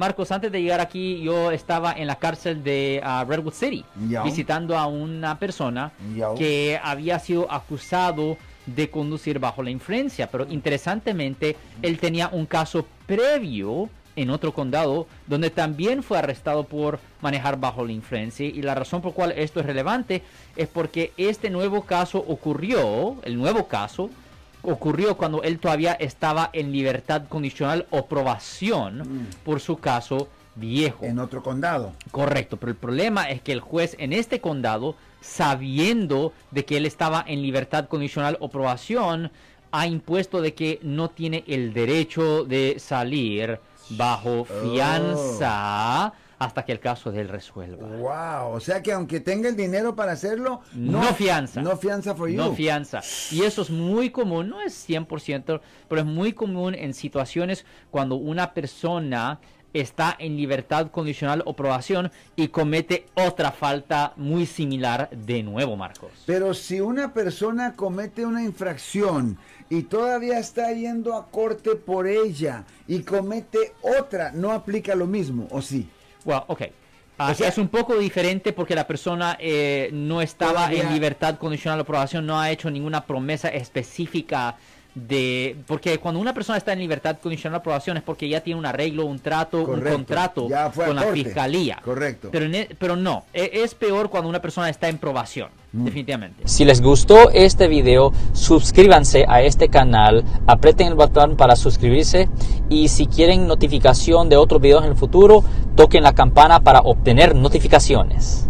Marcos, antes de llegar aquí, yo estaba en la cárcel de ah, Redwood City, visitando a una persona que había sido acusado de conducir bajo la influencia. Pero interesantemente, él tenía un caso previo en otro condado donde también fue arrestado por manejar bajo la influencia. Y la razón por cual esto es relevante es porque este nuevo caso ocurrió, el nuevo caso, ocurrió cuando él todavía estaba en libertad condicional o probación por su caso viejo. En otro condado. Correcto, pero el problema es que el juez en este condado, sabiendo de que él estaba en libertad condicional o probación, ha impuesto de que no tiene el derecho de salir bajo fianza hasta que el caso de él resuelva. Wow. O sea que aunque tenga el dinero para hacerlo, No fianza. No fianza for you. No fianza. Y eso es muy común, no es 100%, pero es muy común en situaciones cuando una persona está en libertad condicional o probación y comete otra falta muy similar de nuevo, Marcos. Pero si una persona comete una infracción y todavía está yendo a corte por ella y comete otra, no aplica lo mismo, ¿o sí? Well, ok. O sea- es un poco diferente porque la persona eh, no estaba Todavía- en libertad condicional o probación, no ha hecho ninguna promesa específica de... Porque cuando una persona está en libertad condicional o probación es porque ya tiene un arreglo, un trato, Correcto. un contrato Ya fue a con la corte. fiscalía. Correcto. Pero, en e- pero no, e- es peor cuando una persona está en probación, Mm. definitivamente. Si les gustó este video, suscríbanse a este canal, aprieten el botón para suscribirse y si quieren notificación de otros videos en el futuro, toquen la campana para obtener notificaciones.